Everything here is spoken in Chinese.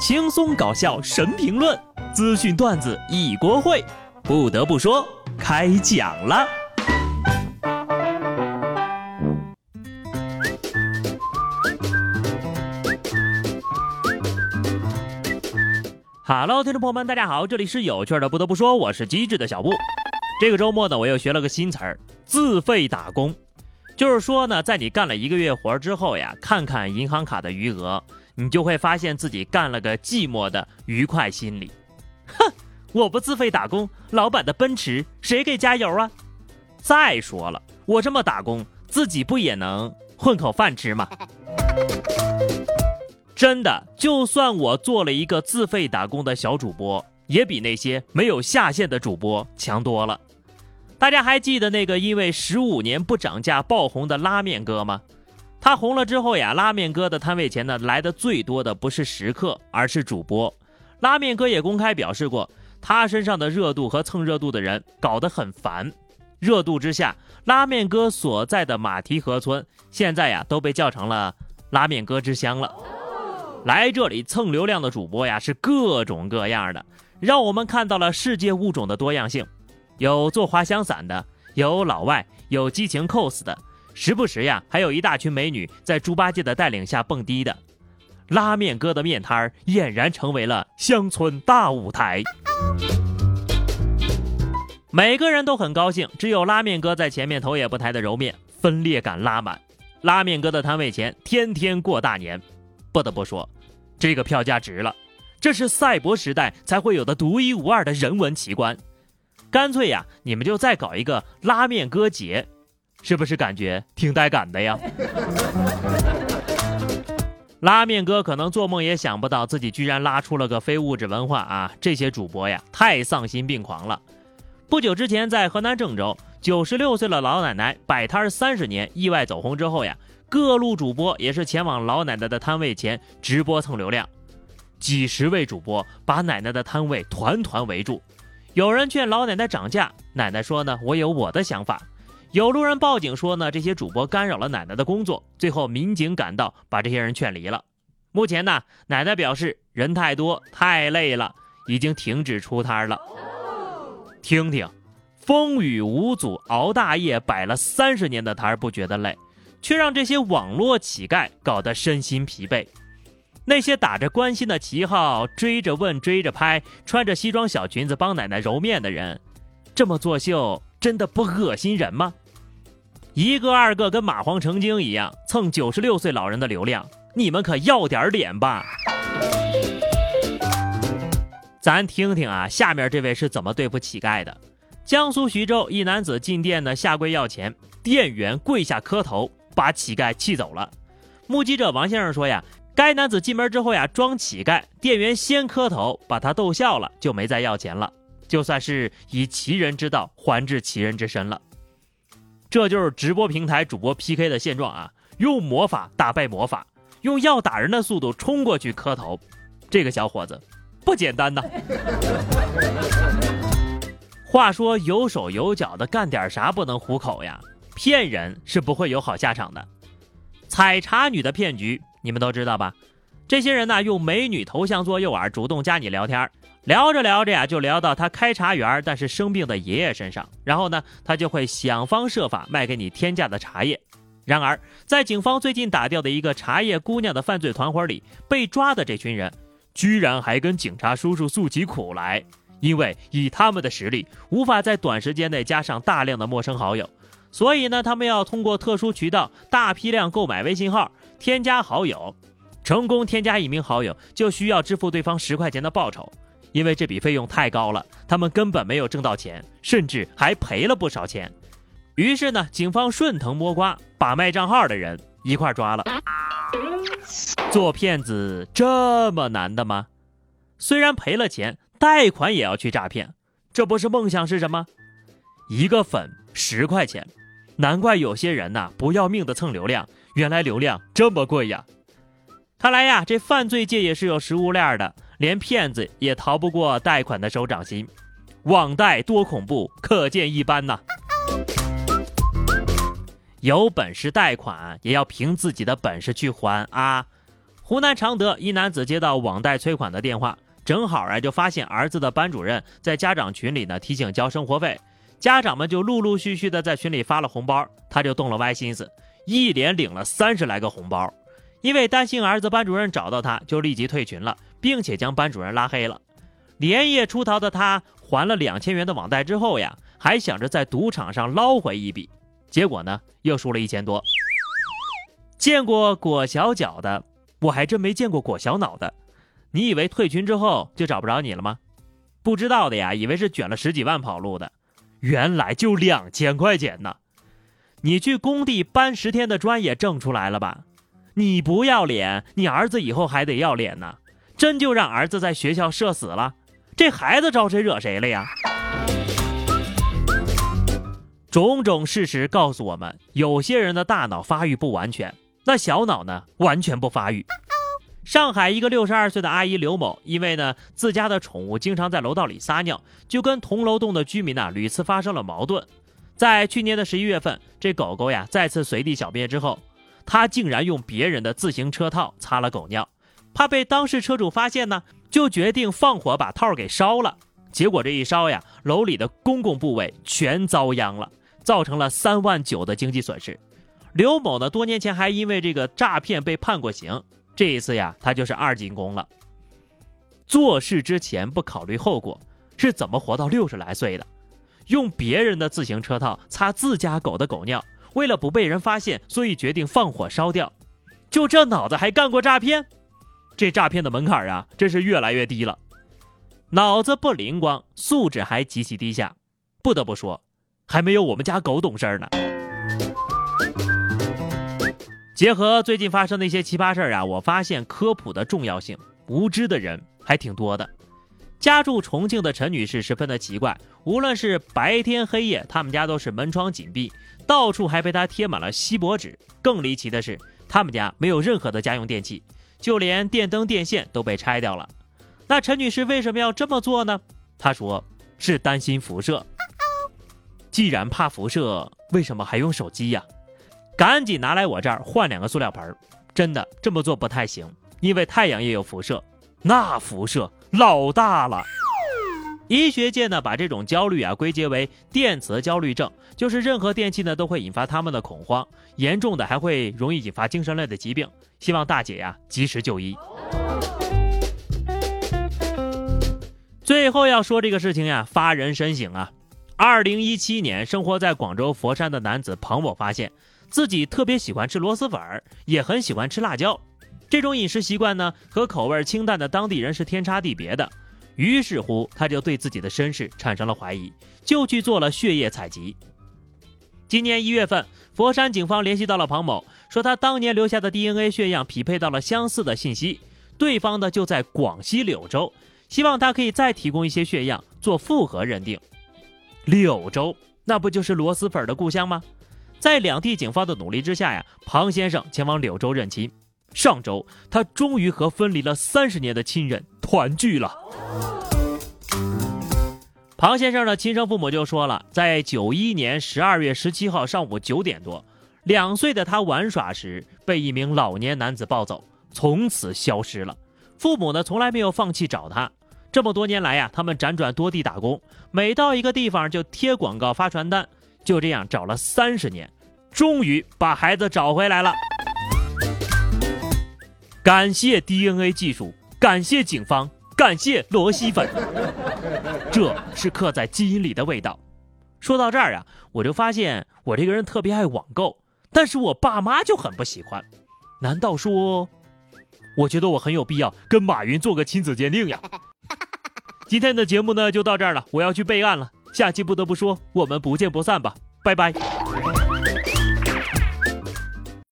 轻松搞笑神评论，资讯段子一锅烩。不得不说，开讲了。Hello，听众朋友们，大家好，这里是有趣的。不得不说，我是机智的小布。这个周末呢，我又学了个新词儿——自费打工。就是说呢，在你干了一个月活之后呀，看看银行卡的余额，你就会发现自己干了个寂寞的愉快心理。哼，我不自费打工，老板的奔驰谁给加油啊？再说了，我这么打工，自己不也能混口饭吃吗？真的，就算我做了一个自费打工的小主播，也比那些没有下线的主播强多了。大家还记得那个因为十五年不涨价爆红的拉面哥吗？他红了之后呀，拉面哥的摊位前呢来的最多的不是食客，而是主播。拉面哥也公开表示过，他身上的热度和蹭热度的人搞得很烦。热度之下，拉面哥所在的马蹄河村现在呀都被叫成了拉面哥之乡了。来这里蹭流量的主播呀是各种各样的，让我们看到了世界物种的多样性。有做滑翔伞的，有老外，有激情 cos 的，时不时呀，还有一大群美女在猪八戒的带领下蹦迪的。拉面哥的面摊儿俨然成为了乡村大舞台，每个人都很高兴，只有拉面哥在前面头也不抬的揉面，分裂感拉满。拉面哥的摊位前天天过大年，不得不说，这个票价值了，这是赛博时代才会有的独一无二的人文奇观。干脆呀，你们就再搞一个拉面哥节，是不是感觉挺带感的呀？拉面哥可能做梦也想不到，自己居然拉出了个非物质文化啊！这些主播呀，太丧心病狂了。不久之前，在河南郑州，九十六岁的老奶奶摆摊三十年，意外走红之后呀，各路主播也是前往老奶奶的摊位前直播蹭流量，几十位主播把奶奶的摊位团团围住。有人劝老奶奶涨价，奶奶说呢，我有我的想法。有路人报警说呢，这些主播干扰了奶奶的工作。最后民警赶到，把这些人劝离了。目前呢，奶奶表示人太多太累了，已经停止出摊了。听听，风雨无阻熬大夜摆了三十年的摊不觉得累，却让这些网络乞丐搞得身心疲惫。那些打着关心的旗号追着问追着拍，穿着西装小裙子帮奶奶揉面的人，这么作秀真的不恶心人吗？一个二个跟蚂蟥成精一样蹭九十六岁老人的流量，你们可要点脸吧！咱听听啊，下面这位是怎么对付乞丐的？江苏徐州一男子进店呢下跪要钱，店员跪下磕头，把乞丐气走了。目击者王先生说呀。该男子进门之后呀，装乞丐，店员先磕头，把他逗笑了，就没再要钱了，就算是以其人之道还治其人之身了。这就是直播平台主播 PK 的现状啊！用魔法打败魔法，用要打人的速度冲过去磕头，这个小伙子不简单呐！话说有手有脚的干点啥不能糊口呀？骗人是不会有好下场的。采茶女的骗局。你们都知道吧？这些人呢，用美女头像做诱饵，主动加你聊天儿，聊着聊着呀，就聊到他开茶园但是生病的爷爷身上，然后呢，他就会想方设法卖给你天价的茶叶。然而，在警方最近打掉的一个茶叶姑娘的犯罪团伙里，被抓的这群人，居然还跟警察叔叔诉起苦来，因为以他们的实力，无法在短时间内加上大量的陌生好友，所以呢，他们要通过特殊渠道大批量购买微信号。添加好友，成功添加一名好友就需要支付对方十块钱的报酬，因为这笔费用太高了，他们根本没有挣到钱，甚至还赔了不少钱。于是呢，警方顺藤摸瓜，把卖账号的人一块抓了。做骗子这么难的吗？虽然赔了钱，贷款也要去诈骗，这不是梦想是什么？一个粉十块钱，难怪有些人呐不要命的蹭流量。原来流量这么贵呀！看来呀，这犯罪界也是有食物链的，连骗子也逃不过贷款的手掌心。网贷多恐怖，可见一斑呐！有本事贷款，也要凭自己的本事去还啊！湖南常德一男子接到网贷催款的电话，正好啊就发现儿子的班主任在家长群里呢提醒交生活费，家长们就陆陆续续的在群里发了红包，他就动了歪心思，一连领了三十来个红包。因为担心儿子班主任找到他，就立即退群了，并且将班主任拉黑了。连夜出逃的他还了两千元的网贷之后呀，还想着在赌场上捞回一笔，结果呢又输了一千多。见过裹小脚的。我还真没见过裹小脑的，你以为退群之后就找不着你了吗？不知道的呀，以为是卷了十几万跑路的，原来就两千块钱呢。你去工地搬十天的砖也挣出来了吧？你不要脸，你儿子以后还得要脸呢。真就让儿子在学校社死了，这孩子招谁惹谁了呀？种种事实告诉我们，有些人的大脑发育不完全。那小脑呢，完全不发育。上海一个六十二岁的阿姨刘某，因为呢自家的宠物经常在楼道里撒尿，就跟同楼栋的居民呢屡次发生了矛盾。在去年的十一月份，这狗狗呀再次随地小便之后，她竟然用别人的自行车套擦了狗尿，怕被当事车主发现呢，就决定放火把套给烧了。结果这一烧呀，楼里的公共部位全遭殃了，造成了三万九的经济损失。刘某呢，多年前还因为这个诈骗被判过刑，这一次呀，他就是二进宫了。做事之前不考虑后果，是怎么活到六十来岁的？用别人的自行车套擦自家狗的狗尿，为了不被人发现，所以决定放火烧掉。就这脑子还干过诈骗？这诈骗的门槛啊，真是越来越低了。脑子不灵光，素质还极其低下。不得不说，还没有我们家狗懂事呢。结合最近发生的一些奇葩事儿啊，我发现科普的重要性，无知的人还挺多的。家住重庆的陈女士十分的奇怪，无论是白天黑夜，他们家都是门窗紧闭，到处还被她贴满了锡箔纸。更离奇的是，他们家没有任何的家用电器，就连电灯电线都被拆掉了。那陈女士为什么要这么做呢？她说是担心辐射。既然怕辐射，为什么还用手机呀？赶紧拿来我这儿换两个塑料盆真的这么做不太行，因为太阳也有辐射，那辐射老大了。医学界呢把这种焦虑啊归结为电磁焦虑症，就是任何电器呢都会引发他们的恐慌，严重的还会容易引发精神类的疾病。希望大姐呀及时就医。最后要说这个事情呀，发人深省啊。二零一七年，生活在广州佛山的男子彭某发现。自己特别喜欢吃螺蛳粉，也很喜欢吃辣椒，这种饮食习惯呢，和口味清淡的当地人是天差地别的。于是乎，他就对自己的身世产生了怀疑，就去做了血液采集。今年一月份，佛山警方联系到了庞某，说他当年留下的 DNA 血样匹配到了相似的信息，对方呢就在广西柳州，希望他可以再提供一些血样做复核认定。柳州，那不就是螺蛳粉的故乡吗？在两地警方的努力之下呀，庞先生前往柳州认亲。上周，他终于和分离了三十年的亲人团聚了。庞先生的亲生父母就说了，在九一年十二月十七号上午九点多，两岁的他玩耍时被一名老年男子抱走，从此消失了。父母呢，从来没有放弃找他。这么多年来呀，他们辗转多地打工，每到一个地方就贴广告发传单。就这样找了三十年，终于把孩子找回来了。感谢 DNA 技术，感谢警方，感谢罗西粉，这是刻在基因里的味道。说到这儿啊，我就发现我这个人特别爱网购，但是我爸妈就很不喜欢。难道说，我觉得我很有必要跟马云做个亲子鉴定呀？今天的节目呢就到这儿了，我要去备案了。下期不得不说，我们不见不散吧，拜拜。